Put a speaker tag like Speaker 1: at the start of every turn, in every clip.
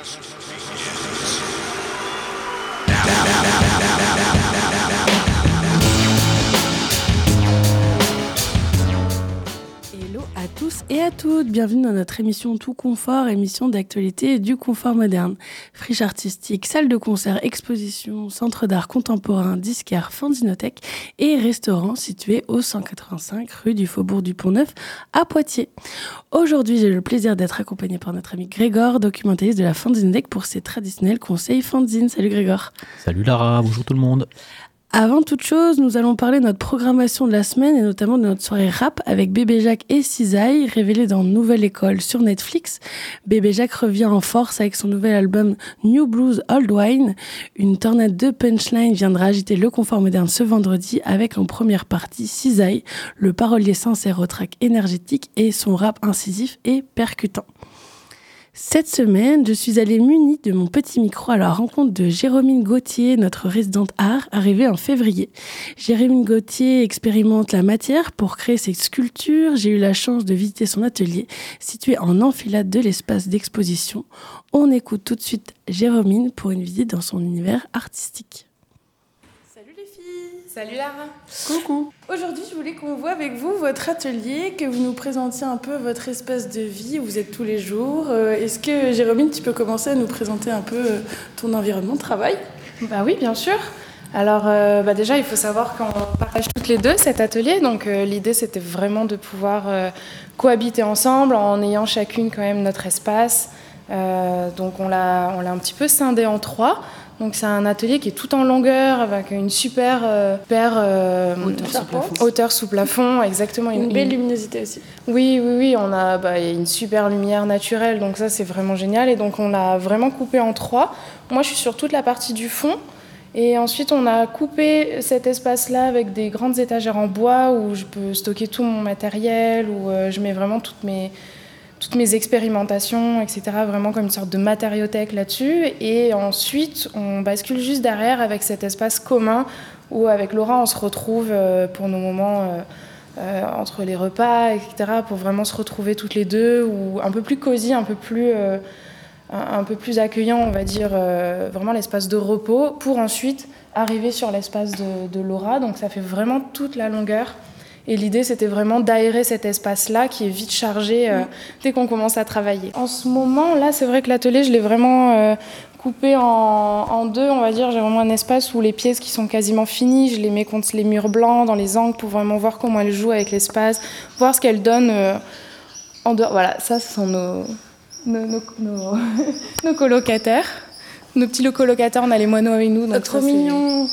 Speaker 1: West. Et à toutes, bienvenue dans notre émission Tout Confort, émission d'actualité du confort moderne. Friche artistique, salle de concert, exposition, centre d'art contemporain, disquaire, fanzinothèque et restaurant situé au 185 rue du Faubourg du Pont-Neuf à Poitiers. Aujourd'hui, j'ai le plaisir d'être accompagné par notre ami Grégor, documentaliste de la fanzinothèque pour ses traditionnels conseils fanzine. Salut Grégor.
Speaker 2: Salut Lara, bonjour tout le monde.
Speaker 1: Avant toute chose, nous allons parler de notre programmation de la semaine et notamment de notre soirée rap avec Bébé Jacques et Cisaille, révélée dans Nouvelle École sur Netflix. Bébé Jacques revient en force avec son nouvel album New Blues Old Wine. Une tornade de punchline viendra agiter le confort moderne ce vendredi avec en première partie Cisaille, le parolier sincère au track énergétique et son rap incisif et percutant. Cette semaine, je suis allée munie de mon petit micro à la rencontre de Jérôme Gauthier, notre résidente art, arrivée en février. Jérôme Gauthier expérimente la matière pour créer ses sculptures. J'ai eu la chance de visiter son atelier, situé en enfilade de l'espace d'exposition. On écoute tout de suite Jérôme pour une visite dans son univers artistique.
Speaker 3: Salut Lara.
Speaker 1: Coucou. Aujourd'hui, je voulais qu'on voit avec vous votre atelier, que vous nous présentiez un peu votre espace de vie où vous êtes tous les jours. Euh, est-ce que Jérôme, tu peux commencer à nous présenter un peu euh, ton environnement de travail?
Speaker 3: Bah oui, bien sûr. Alors euh, bah déjà, il faut savoir qu'on partage toutes les deux cet atelier. Donc l'idée, c'était vraiment de pouvoir cohabiter ensemble en ayant chacune quand même notre espace. donc on l'a un petit peu scindé en trois. Donc c'est un atelier qui est tout en longueur avec une super euh, euh hauteur, sous plafond. exactement.
Speaker 1: Une, belle luminosité aussi.
Speaker 3: Oui, oui, oui, on a bah, une super lumière naturelle, donc ça c'est vraiment génial. Et donc on l'a vraiment coupé en trois. Moi je suis sur toute la partie du fond. Et ensuite, on a coupé cet espace-là avec des grandes étagères en bois où je peux stocker tout mon matériel, où euh, je mets vraiment toutes mes, toutes mes expérimentations, etc., vraiment comme une sorte de matériothèque là-dessus. Et ensuite, on bascule juste derrière avec cet espace commun où, avec Laura, on se retrouve euh, pour nos moments euh, euh, entre les repas, etc., pour vraiment se retrouver toutes les deux, ou un peu plus cosy, un peu plus, un, peu plus accueillant, on va dire, vraiment l'espace de repos, pour ensuite arriver sur l'espace de, de Laura. Donc ça fait vraiment toute la longueur. Et l'idée, c'était vraiment d'aérer cet espace-là qui est vite chargé euh, dès qu'on commence à travailler. En ce moment, là, c'est vrai que l'atelier, je l'ai vraiment euh, coupé en, deux, on va dire. J'ai vraiment un espace où les pièces qui sont quasiment finies, je les mets contre les murs blancs, dans les angles, pour vraiment voir comment elles jouent avec l'espace, voir ce qu'elles donnent euh, en dehors. Voilà, ça, ce sont nos, nos, nos, colocataires. Nos petits colocataires, on a les moineaux avec nous.
Speaker 1: Donc trop mignon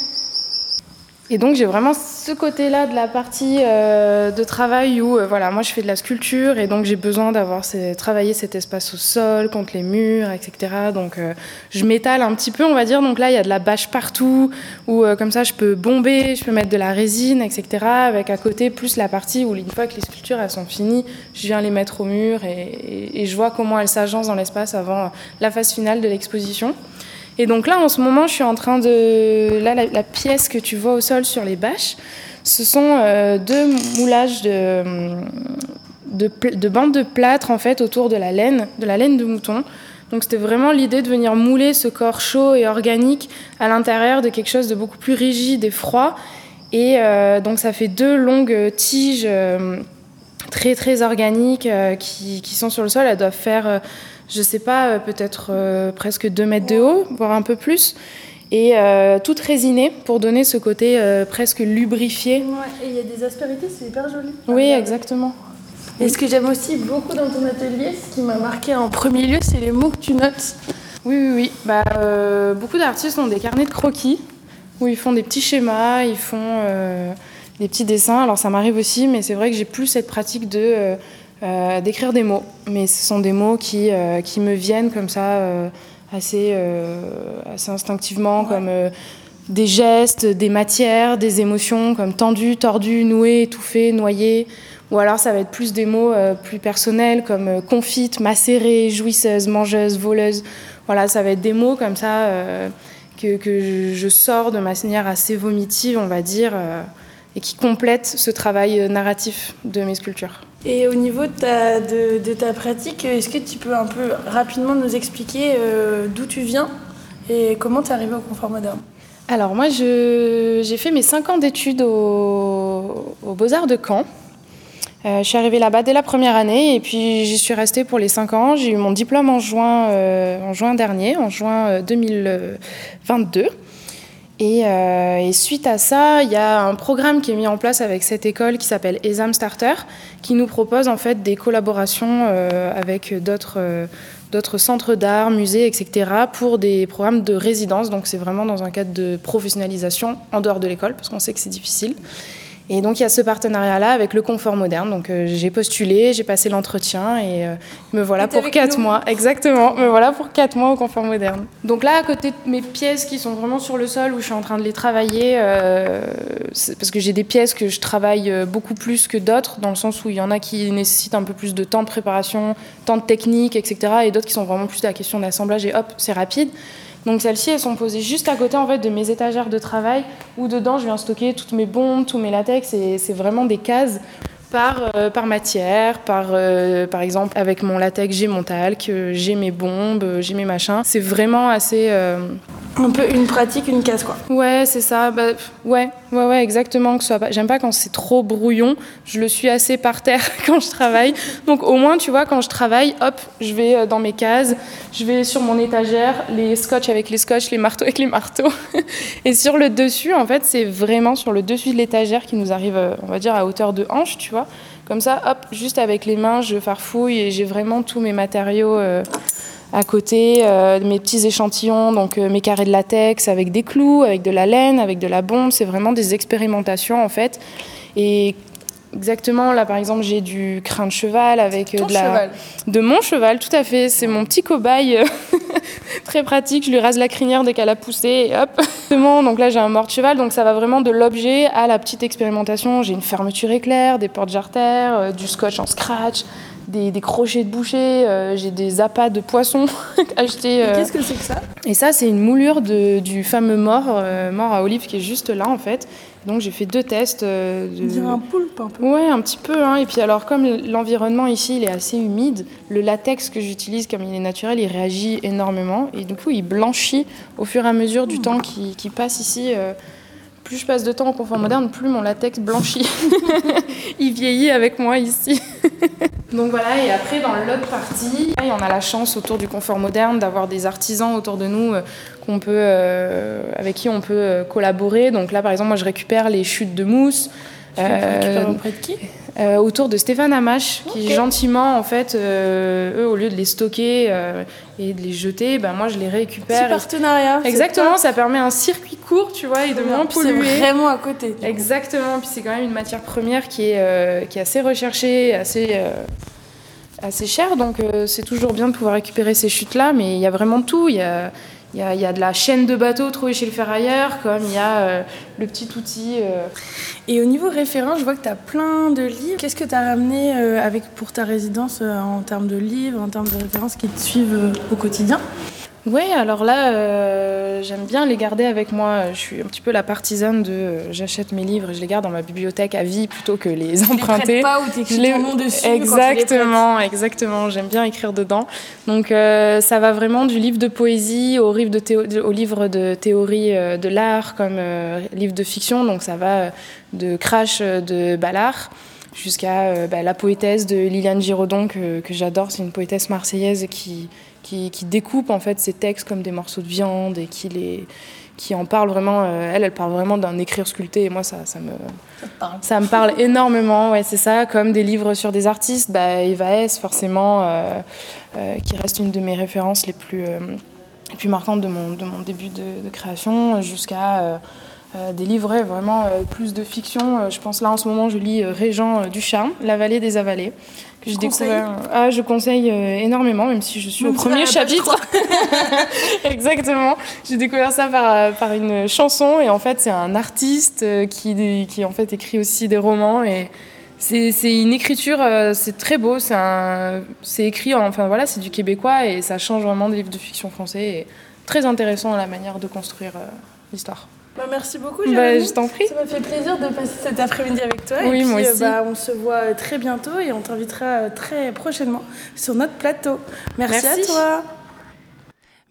Speaker 3: et donc j'ai vraiment ce côté-là de la partie euh, de travail où euh, voilà, moi je fais de la sculpture et donc j'ai besoin d'avoir travaillé cet espace au sol, contre les murs, etc. Donc euh, je m'étale un petit peu, on va dire. Donc là il y a de la bâche partout, où comme ça je peux bomber, je peux mettre de la résine, etc. Avec à côté plus la partie où une fois que les sculptures elles sont finies, je viens les mettre au mur et, et je vois comment elles s'agencent dans l'espace avant la phase finale de l'exposition. Et donc là, en ce moment, je suis en train de... Là, la, pièce que tu vois au sol sur les bâches, ce sont euh, deux moulages de, de, bandes de plâtre, en fait, autour de la laine, de la laine de mouton. Donc c'était vraiment l'idée de venir mouler ce corps chaud et organique à l'intérieur de quelque chose de beaucoup plus rigide et froid. Et euh, donc ça fait deux longues tiges euh, très très organiques qui, qui, sont sur le sol. Elles doivent faire je sais pas, euh, peut-être euh, presque 2 mètres de haut, voire un peu plus. Et euh, toute résinée pour donner ce côté presque lubrifié.
Speaker 1: Ouais, et il y a des aspérités, c'est hyper joli.
Speaker 3: Oui, exactement.
Speaker 1: Et ce que j'aime aussi beaucoup dans ton atelier, ce qui m'a marqué en premier lieu, c'est les mots que tu notes.
Speaker 3: Oui, oui, oui. Bah, beaucoup d'artistes ont des carnets de croquis où ils font des petits schémas, ils font des petits dessins. Alors ça m'arrive aussi, mais c'est vrai que j'ai plus cette pratique de euh, d'écrire des mots. Mais ce sont des mots qui, euh, qui me viennent comme ça euh, assez, assez instinctivement, comme des gestes, des matières, des émotions comme tendu, tordu, noué, étouffé, noyé. Ou alors ça va être plus des mots plus personnels comme confite, macérée, jouisseuse, mangeuse, voleuse. Voilà, ça va être des mots comme ça que, que, je sors de manière assez vomitive, on va dire, et qui complètent ce travail narratif de mes sculptures.
Speaker 1: Et au niveau de ta, pratique, est-ce que tu peux un peu rapidement nous expliquer d'où tu viens et comment tu es arrivé au confort moderne?
Speaker 3: Alors moi, j'ai fait mes 5 ans d'études au, au Beaux-Arts de Caen. Euh, je suis arrivée là-bas dès la première année et puis j'y suis restée pour les cinq ans. J'ai eu mon diplôme en juin, euh, en juin dernier, en juin 2022. Euh, et, suite à ça, il y a un programme qui est mis en place avec cette école qui s'appelle Exam Starter, qui nous propose en fait des collaborations avec d'autres d'autres centres d'art, musées, etc., pour des programmes de résidence. Donc c'est vraiment dans un cadre de professionnalisation en dehors de l'école, parce qu'on sait que c'est difficile. Et donc il y a ce partenariat-là avec le confort moderne. Donc euh, j'ai postulé, j'ai passé l'entretien et euh, me voilà pour quatre mois. Exactement, me voilà pour quatre mois au confort moderne. Donc là, à côté de mes pièces qui sont vraiment sur le sol où je suis en train de les travailler, euh, parce que j'ai des pièces que je travaille beaucoup plus que d'autres, dans le sens où il y en a qui nécessitent un peu plus de temps de préparation, temps de technique, etc. Et d'autres qui sont vraiment plus de la question d'assemblage et hop, c'est rapide. Donc celles-ci, elles sont posées juste à côté en fait de mes étagères de travail où dedans je viens stocker toutes mes bombes, tous mes latex c'est vraiment des cases par, euh, par matière, par, euh, par exemple avec mon latex j'ai mon talc, euh, j'ai mes bombes, j'ai mes machins. C'est vraiment assez
Speaker 1: un peu une pratique, une case, quoi.
Speaker 3: Ouais, c'est ça. Bah, ouais, ouais, ouais, exactement. Que ce soit pas... J'aime pas quand c'est trop brouillon. Je le suis assez par terre quand je travaille. Donc au moins, tu vois, quand je travaille, hop, je vais euh, dans mes cases, je vais sur mon étagère, les scotch avec les scotch, les marteaux avec les marteaux. Et sur le dessus, en fait, c'est vraiment sur le dessus de l'étagère qui nous arrive, euh, on va dire, à hauteur de hanche, tu vois. Comme ça, hop, juste avec les mains, je farfouille et j'ai vraiment tous mes matériaux. Euh, à côté euh, mes petits échantillons, donc euh, mes carrés de latex avec des clous, avec de la laine, avec de la bombe. C'est vraiment des expérimentations en fait. Et exactement, là par exemple, j'ai du crin de cheval avec
Speaker 1: euh,
Speaker 3: de
Speaker 1: la. Cheval.
Speaker 3: De mon cheval, tout à fait. C'est mon petit cobaye très pratique. Je lui rase la crinière dès qu'elle a poussé et hop. donc là j'ai un mort de cheval, donc ça va vraiment de l'objet à la petite expérimentation. J'ai une fermeture éclair, des portes jartères, du scotch en scratch des, crochets de boucher, euh, j'ai des appâts de poissons achetés.
Speaker 1: Euh. Qu'est-ce que c'est que ça?
Speaker 3: Et ça, c'est une moulure de, du fameux mort, euh, mort à olive qui est juste là en fait. Donc j'ai fait deux tests.
Speaker 1: de... Dirait un poulpe un peu.
Speaker 3: Ouais, un petit peu. Hein. Et puis alors, comme l'environnement ici, il est assez humide, le latex que j'utilise, comme il est naturel, il réagit énormément. Et du coup, il blanchit au fur et à mesure du mmh. temps qui, qui passe ici plus je passe de temps au confort moderne, plus mon latex blanchit. il vieillit avec moi ici. Donc voilà, et après dans l'autre partie, on a la chance autour du confort moderne d'avoir des artisans autour de nous euh, euh, avec qui on peut euh, collaborer. Donc là par exemple, moi je récupère les chutes de mousse.
Speaker 1: Euh, auprès de qui
Speaker 3: euh, Autour de Stéphane Amache, qui gentiment, en fait, euh, eux, au lieu de les stocker et de les jeter, ben, moi, je les récupère.
Speaker 1: C'est partenariat.
Speaker 3: Exactement, ça permet un circuit court, tu vois, et de moins polluer.
Speaker 1: C'est vraiment à côté.
Speaker 3: Exactement, puis c'est quand même une matière première qui est, qui est assez recherchée, assez assez chère, donc c'est toujours bien de pouvoir récupérer ces chutes-là, mais il y a vraiment tout. Il y a, il y, a, de la chaîne de bateaux trouvée chez le ferrailleur, comme il y a euh, le petit outil. Euh.
Speaker 1: Et au niveau référent, je vois que tu as plein de livres. Qu'est-ce que tu as ramené euh, avec, pour ta résidence en termes de livres, en termes de références qui te suivent au quotidien?
Speaker 3: Oui, alors là, euh, j'aime bien les garder avec moi. Je suis un petit peu la partisane de euh, j'achète mes livres et je les garde dans ma bibliothèque à vie plutôt que les emprunter.
Speaker 1: Les pas ou t'écris ton nom dessus.
Speaker 3: Exactement, exactement. J'aime bien écrire dedans. Donc euh, ça va vraiment du livre de poésie au livre de, au livre de théorie de l'art comme livre de fiction. Donc ça va de Crash de Ballard jusqu'à bah, la poétesse de Liliane Giraudon que, que j'adore. C'est une poétesse marseillaise qui qui, découpe en fait ses textes comme des morceaux de viande et qui les qui en parle vraiment. Euh, elle, elle parle vraiment d'un écrire sculpté et moi ça, ça me ça, me parle énormément. Ouais, c'est ça. Comme des livres sur des artistes, bah, Eva S forcément, euh, euh, qui reste une de mes références les plus les plus marquantes de mon de mon début de, de création, jusqu'à des livres vraiment plus de fiction. je pense là en ce moment je lis Régent Ducharme, La vallée des avalées,
Speaker 1: j'ai découvert.
Speaker 3: Ah, je conseille euh, énormément, même si je suis au premier chapitre. Exactement. J'ai découvert ça par, euh, par une chanson et en fait c'est un artiste euh, qui, qui en fait écrit aussi des romans et c'est une écriture, c'est très beau. C'est écrit, enfin voilà, c'est du québécois et ça change vraiment des livres de fiction français. Et très intéressant la manière de construire l'histoire.
Speaker 1: Bah, merci beaucoup,
Speaker 3: bah, je t'en prie.
Speaker 1: Ça m'a fait plaisir de passer cet après-midi avec toi.
Speaker 3: Oui,
Speaker 1: et puis,
Speaker 3: moi
Speaker 1: euh,
Speaker 3: aussi.
Speaker 1: bah, on se voit euh, très bientôt et on t'invitera euh, très prochainement sur notre plateau. Merci,
Speaker 3: Merci.
Speaker 1: à toi.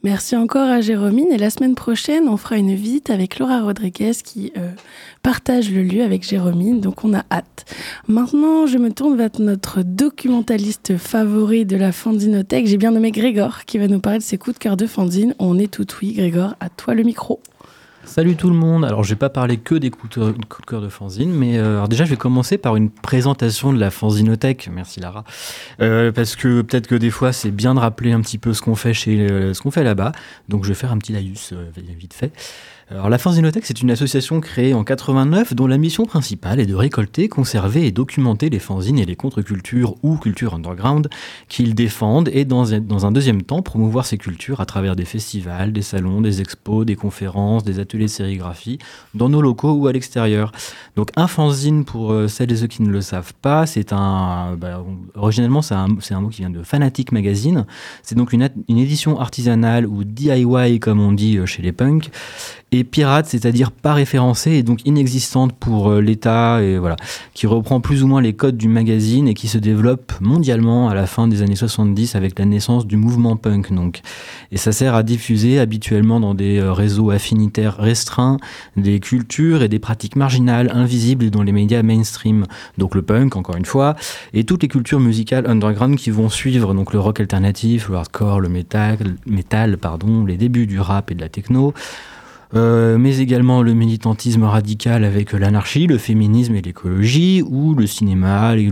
Speaker 1: Merci encore à Jérôme. Et la semaine prochaine, on fera une visite avec Laura Rodriguez qui euh, partage le lieu avec Jérôme. Donc on a hâte. Maintenant, je me tourne vers notre documentaliste favori de la Fandinothèque. J'ai bien nommé Grégor qui va nous parler de ses coups de cœur de Fandine. On est tout oui. Grégor, à toi le micro.
Speaker 2: Salut tout le monde. Alors, je vais pas parler que des coups de, coups cœur de fanzine, mais euh, alors déjà, je vais commencer par une présentation de la fanzinothèque. Merci Lara. Euh, parce que peut-être que des fois, c'est bien de rappeler un petit peu ce qu'on fait chez, euh, ce qu'on fait là-bas. Donc, je vais faire un petit laïus vite fait. Alors, la Fanzinothèque, c'est une association créée en 89 dont la mission principale est de récolter, conserver et documenter les fanzines et les contre-cultures ou cultures underground qu'ils défendent et dans dans un deuxième temps promouvoir ces cultures à travers des festivals, des salons, des expos, des conférences, des ateliers de sérigraphie dans nos locaux ou à l'extérieur. Donc un fanzine, pour euh, celles et ceux qui ne le savent pas, c'est un... Bah, originellement, c'est un, un, mot qui vient de Fanatic Magazine. C'est donc une, une édition artisanale ou DIY, comme on dit chez les punks, pirate, c'est-à-dire pas référencée et donc inexistante pour euh, l'État, et voilà, qui reprend plus ou moins les codes du magazine et qui se développe mondialement à la fin des années 70 avec la naissance du mouvement punk. Donc, et ça sert à diffuser habituellement dans des euh, réseaux affinitaires restreints des cultures et des pratiques marginales, invisibles dans les médias mainstream. Donc le punk, encore une fois, et toutes les cultures musicales underground qui vont suivre, donc le rock alternatif, le hardcore, le metal, metal pardon, les débuts du rap et de la techno. Euh, mais également le militantisme radical avec l'anarchie, le féminisme et l'écologie, ou le cinéma, les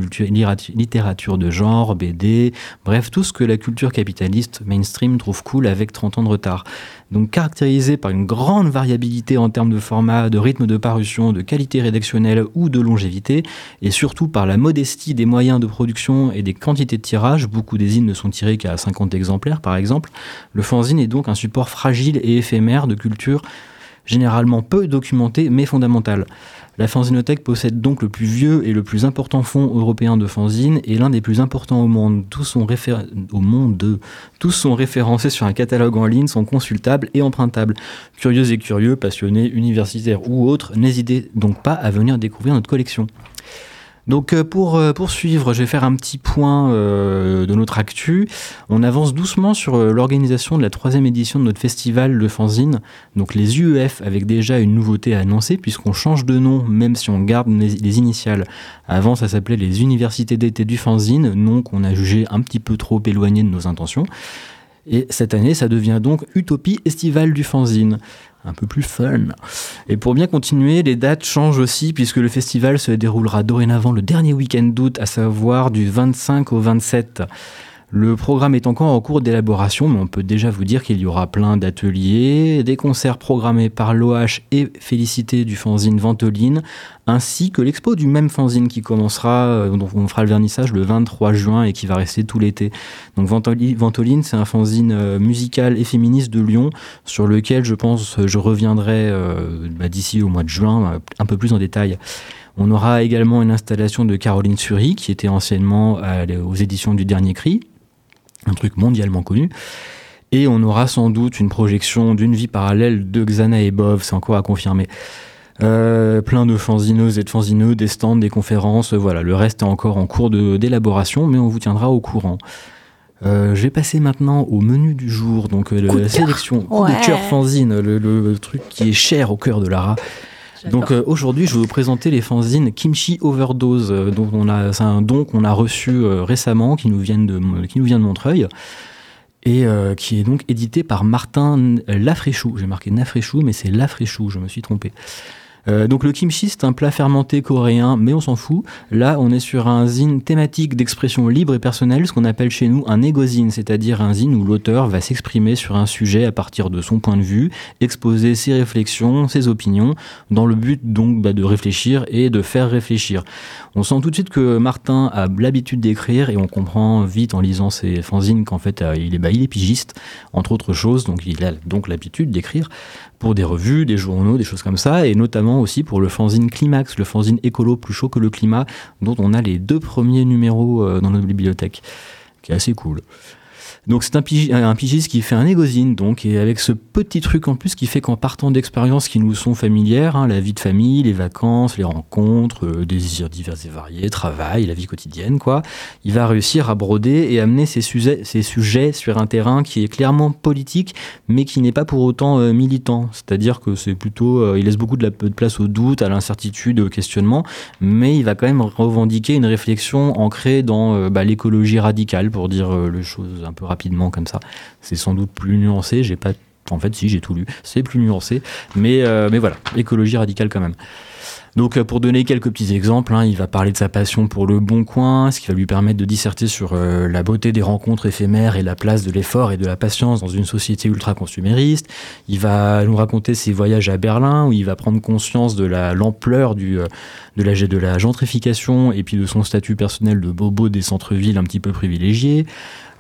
Speaker 2: littérature de genre, BD, bref, tout ce que la culture capitaliste mainstream trouve cool avec 30 ans de retard. Caractérisé par une grande variabilité en termes de format, de rythme de parution, de qualité rédactionnelle ou de longévité, et surtout par la modestie des moyens de production et des quantités de tirage, beaucoup des zines ne sont tirés qu'à 50 exemplaires par exemple, le fanzine est donc un support fragile et éphémère de culture généralement peu documenté mais fondamental. La fanzinothèque possède donc le plus vieux et le plus important fonds européen de fanzine et l'un des plus importants au monde. Tous sont, au monde. Tous sont référencés sur un catalogue en ligne, sont consultables et empruntables. Curieux et curieux, passionnés, universitaires ou autres, n'hésitez donc pas à venir découvrir notre collection. Donc pour euh, poursuivre, je vais faire un petit point euh, de notre actu. On avance doucement sur euh, l'organisation de la troisième édition de notre festival de fanzine, donc les UEF, avec déjà une nouveauté à annoncer puisqu'on change de nom, même si on garde les initiales. Avant, ça s'appelait les Universités d'été du fanzine, nom qu'on a jugé un petit peu trop éloigné de nos intentions. Et cette année, ça devient donc Utopie estivale du fanzine un peu plus fun. Et pour bien continuer, les dates changent aussi puisque le festival se déroulera dorénavant le dernier week-end d'août, à savoir du 25 au 27. Le programme est encore en cours d'élaboration, mais on peut déjà vous dire qu'il y aura plein d'ateliers, des concerts programmés par l'OH et Félicité du fanzine Ventoline, ainsi que l'expo du même fanzine qui commencera, euh, dont on fera le vernissage le 23 juin et qui va rester tout l'été. Donc Ventoline, c'est un fanzine euh, musical et féministe de Lyon, sur lequel je pense je reviendrai euh, bah, d'ici au mois de juin, un peu plus en détail. On aura également une installation de Caroline Sury, qui était anciennement aux éditions du Dernier Cri, un truc mondialement connu. Et on aura sans doute une projection d'une vie parallèle de Xana et Bov, c'est encore à confirmer. Euh, plein de fanzineuses et de fanzineux, des stands, des conférences, voilà, le reste est encore en cours d'élaboration, mais on vous tiendra au courant. Euh, je vais passer maintenant au menu du jour, donc euh, la sélection coup
Speaker 1: ouais.
Speaker 2: de cœur fanzine, le, truc qui est cher au cœur de Lara. Donc euh, aujourd'hui, je vais vous présenter les fanzines Kimchi Overdose, euh, dont on a, c'est un don qu'on a reçu euh, récemment, qui nous, viennent de, qui nous vient de Montreuil, et euh, qui est donc édité par Martin Lafréchou. J'ai marqué Nafréchou, mais c'est Lafréchou, je me suis trompé. Euh, donc le kimchi, c'est un plat fermenté coréen, mais on s'en fout. Là, on est sur un zine thématique d'expression libre et personnelle, ce qu'on appelle chez nous un égozine, c'est-à-dire un zine où l'auteur va s'exprimer sur un sujet à partir de son point de vue, exposer ses réflexions, ses opinions, dans le but donc bah, de réfléchir et de faire réfléchir. On sent tout de suite que Martin a l'habitude d'écrire et on comprend vite en lisant ses fanzines qu'en fait euh, il, est, bah, il est pigiste, entre autres choses, donc il a donc l'habitude d'écrire pour des revues, des journaux, des choses comme ça, et notamment aussi pour le fanzine Climax, le fanzine écolo plus chaud que le climat, dont on a les deux premiers numéros euh, dans notre bibliothèque, qui est assez cool. Donc c'est un, pigiste qui fait un égosine, donc, et avec ce petit truc en plus qui fait qu'en partant d'expériences qui nous sont familières, hein, la vie de famille, les vacances, les rencontres, euh, désirs divers et variés, travail, la vie quotidienne, quoi, il va réussir à broder et amener ses sujets, sur un terrain qui est clairement politique, mais qui n'est pas pour autant euh, militant. C'est-à-dire que c'est plutôt, euh, il laisse beaucoup de, la, de place au doute, à l'incertitude, au questionnement, mais il va quand même revendiquer une réflexion ancrée dans bah, l'écologie radicale, pour dire les choses un peu rapidement comme ça. C'est sans doute plus nuancé, j'ai pas en fait, si, j'ai tout lu. C'est plus nuancé. Mais, euh, mais voilà, écologie radicale quand même. Donc euh, pour donner quelques petits exemples, hein, il va parler de sa passion pour le bon coin, ce qui va lui permettre de disserter sur euh, la beauté des rencontres éphémères et la place de l'effort et de la patience dans une société ultra consumériste. Il va nous raconter ses voyages à Berlin où il va prendre conscience de la l'ampleur de la de la gentrification et puis de son statut personnel de bobo des centres-villes un petit peu privilégiés.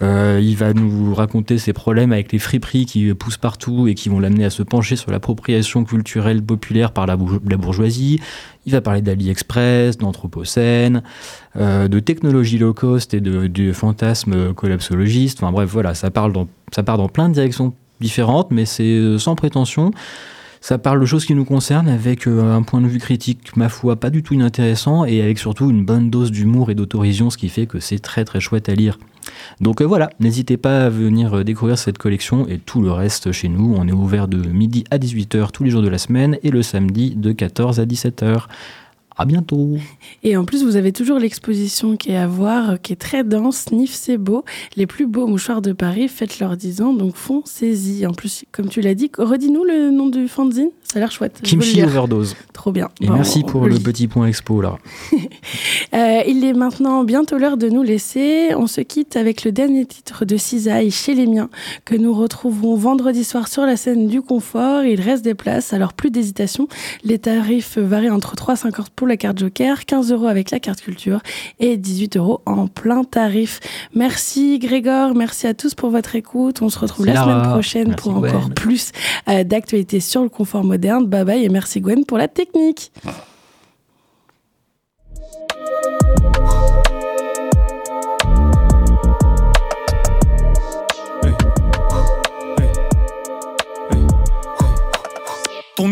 Speaker 2: Euh, il va nous raconter ses problèmes avec les friperies qui poussent partout et qui vont l'amener à se pencher sur l'appropriation culturelle populaire par la, bourgeoisie. Il va parler d'AliExpress, d'Anthropocène, euh, de technologie low cost et de, du fantasme collapsologiste. Enfin bref, voilà, ça, parle dans, ça part dans plein de directions différentes, mais c'est euh, sans prétention. Ça parle de choses qui nous concernent avec un point de vue critique, ma foi, pas du tout inintéressant et avec surtout une bonne dose d'humour et d'autorision, ce qui fait que c'est très très chouette à lire. Donc euh, voilà, n'hésitez pas à venir euh, découvrir cette collection et tout le reste chez nous. On est ouvert de midi à 18h tous les jours de la semaine et le samedi de 14 à 17h. À bientôt.
Speaker 1: Et en plus, vous avez toujours l'exposition qui est à voir, qui est très dense. Nif, c'est beau. Les plus beaux mouchoirs de Paris faites leurs 10 ans, donc foncez-y. En plus, comme tu l'as dit, redis-nous le nom du fanzine. Ça a l'air chouette.
Speaker 2: Kimchi Overdose.
Speaker 1: Trop bien.
Speaker 2: Et merci pour le, petit point expo là.
Speaker 1: Euh, il est maintenant bientôt l'heure de nous laisser. On se quitte avec le dernier titre de Cisaille chez les miens que nous retrouverons vendredi soir sur la scène du confort. Il reste des places, alors plus d'hésitation. Les tarifs varient entre 3,50 pour la carte Joker, 15 euros avec la carte culture et 18 euros en plein tarif. Merci Grégor, merci à tous pour votre écoute. On se retrouve la semaine prochaine pour encore plus euh, d'actualités sur le confort moderne. Bye bye et merci Gwen pour la technique.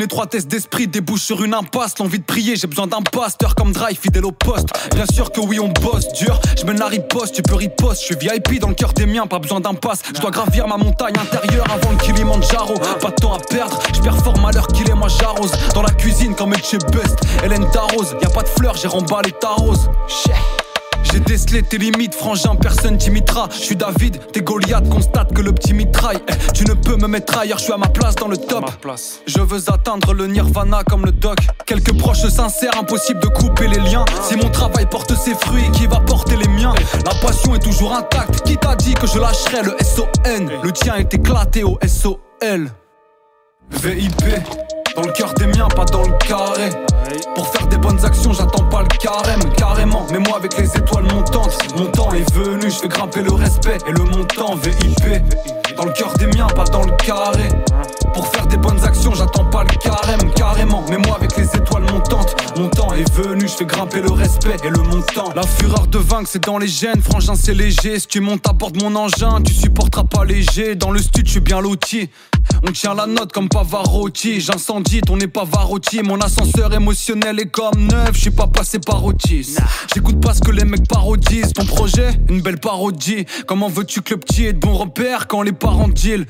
Speaker 4: Étroitesse d'esprit débouche sur une impasse. L'envie de prier, j'ai besoin d'un pasteur comme Drive, fidèle au poste. Bien sûr que oui, on bosse dur. Je mène la riposte, tu peux riposte. Je suis VIP dans le cœur des miens, pas besoin d'un pass. Je dois gravir ma montagne intérieure avant le Kilimanjaro. Pas de temps à perdre, je performe à l'heure qu'il est, moi j'arrose. Dans la cuisine comme chez Best, Hélène Tarose. Y a pas de fleurs, j'ai remballé ta rose. J'ai décelé tes limites, frangin, personne t'imitera. Je suis David, tes Goliath constate que le petit mitraille. Eh, tu ne peux me mettre ailleurs, je suis à ma place dans le top. Je veux atteindre le nirvana comme le doc. Quelques proches sincères, impossible de couper les liens. Si mon travail porte ses fruits, qui va porter les miens? La passion est toujours intacte. Qui t'a dit que je lâcherais le SON Le tien est éclaté au SOL. VIP, dans le cœur des miens, pas dans le carré. Pour faire des bonnes actions, j'attends pas le carême, carrément. Mais moi, avec les étoiles montantes, mon temps est venu, je fais grimper le respect et le montant VIP. Dans le cœur des miens, pas dans le carré. Pour faire des bonnes actions, j'attends pas le carême, carrément. Mais moi, avec les étoiles montantes, mon temps est venu, je fais grimper le respect et le montant. La fureur de vaincre, c'est dans les gènes, frangin, c'est léger. Si tu montes à bord de mon engin, tu supporteras pas léger. Dans le stud, je suis bien loti. On tient la note comme Pavarotti. J'incendie, ton n'est pas Varotti. Mon ascenseur émotionnel est comme neuf, je suis pas passé par Otis. J'écoute pas ce que les mecs parodisent. Ton projet, une belle parodie. Comment veux-tu que le petit ait de bons repères quand les deal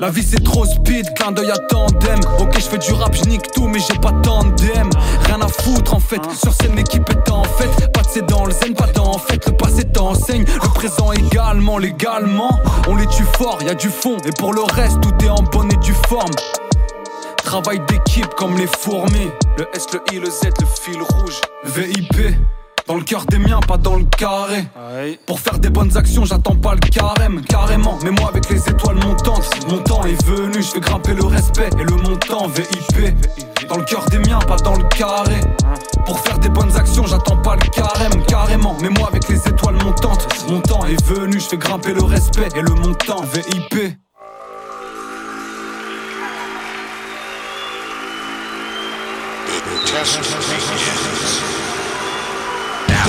Speaker 4: La vie c'est trop speed, clin d'œil à tandem. Ok, je fais du rap, je nique tout, mais j'ai pas tandem. Rien à foutre en fait. Sur scène, l'équipe est en fait. Pas de dans le zen, pas en fait. Le passé t'enseigne, le présent également, légalement. On les tue fort, y a du fond. Et pour le reste, tout est en bonne et due forme. Travail d'équipe comme les fourmis. Le S, le I, le Z, le fil rouge. VIP. Dans le cœur des miens, pas dans le carré. Pour faire des bonnes actions, j'attends pas le carême, carrément. Mais moi, avec les étoiles montantes, mon temps est venu. Je fais grimper le respect et le montant VIP. Dans le cœur des miens, pas dans le carré. Pour faire des bonnes actions, j'attends pas le carême, carrément. Mais moi, avec les étoiles montantes, mon temps est venu. Je fais grimper le respect et le montant VIP. Test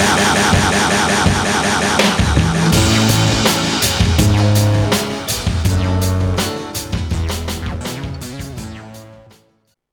Speaker 4: out.